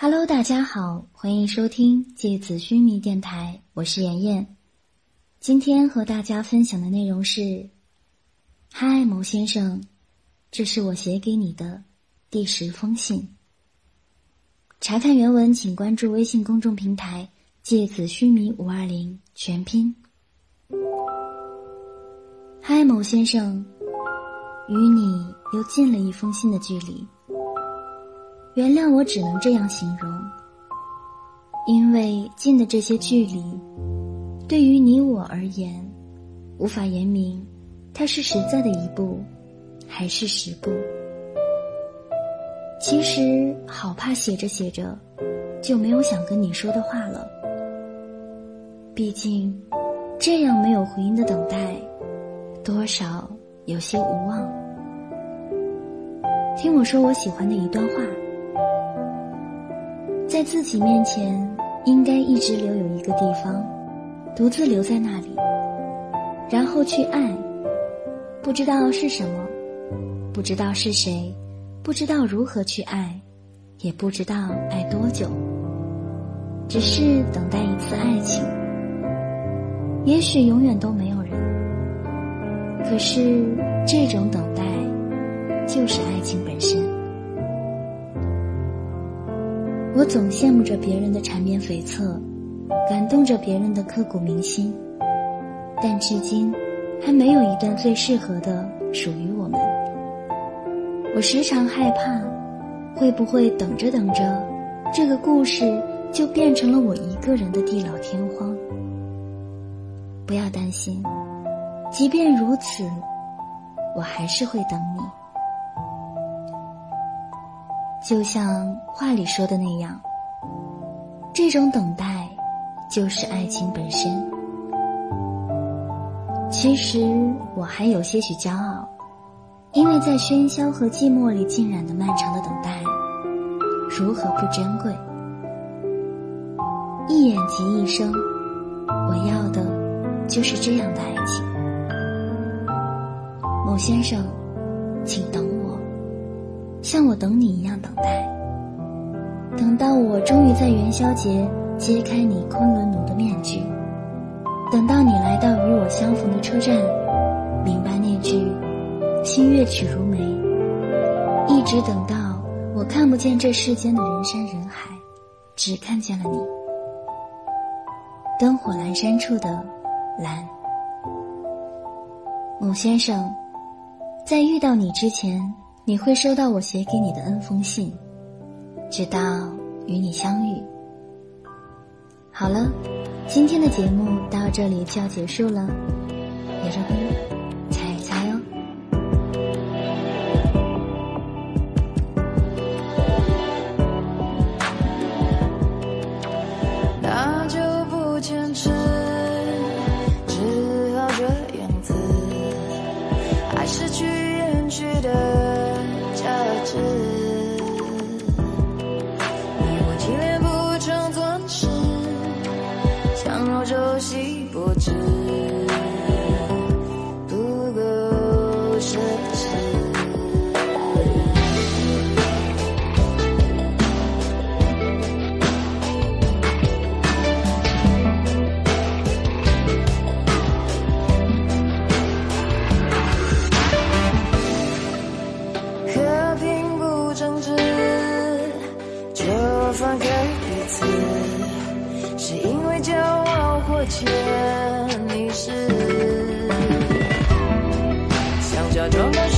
Hello，大家好，欢迎收听《芥子须弥》电台，我是妍妍。今天和大家分享的内容是：嗨，某先生，这是我写给你的第十封信。查看原文，请关注微信公众平台“芥子须弥五二零”全拼。嗨，某先生，与你又近了一封信的距离。原谅我，只能这样形容，因为近的这些距离，对于你我而言，无法言明，它是实在的一步，还是十步。其实好怕写着写着，就没有想跟你说的话了。毕竟，这样没有回音的等待，多少有些无望。听我说我喜欢的一段话。在自己面前，应该一直留有一个地方，独自留在那里，然后去爱。不知道是什么，不知道是谁，不知道如何去爱，也不知道爱多久。只是等待一次爱情，也许永远都没有人。可是这种等待，就是爱情本身。我总羡慕着别人的缠绵悱恻，感动着别人的刻骨铭心，但至今还没有一段最适合的属于我们。我时常害怕，会不会等着等着，这个故事就变成了我一个人的地老天荒？不要担心，即便如此，我还是会等你。就像话里说的那样，这种等待就是爱情本身。其实我还有些许骄傲，因为在喧嚣和寂寞里浸染的漫长的等待，如何不珍贵？一眼即一生，我要的就是这样的爱情。某先生，请等我。像我等你一样等待，等到我终于在元宵节揭开你昆仑奴的面具，等到你来到与我相逢的车站，明白那句“心乐曲如眉”，一直等到我看不见这世间的人山人海，只看见了你。灯火阑珊处的蓝，某先生，在遇到你之前。你会收到我写给你的 N 封信，直到与你相遇。好了，今天的节目到这里就要结束了，也让你猜是因为骄傲或潜意识想假装的。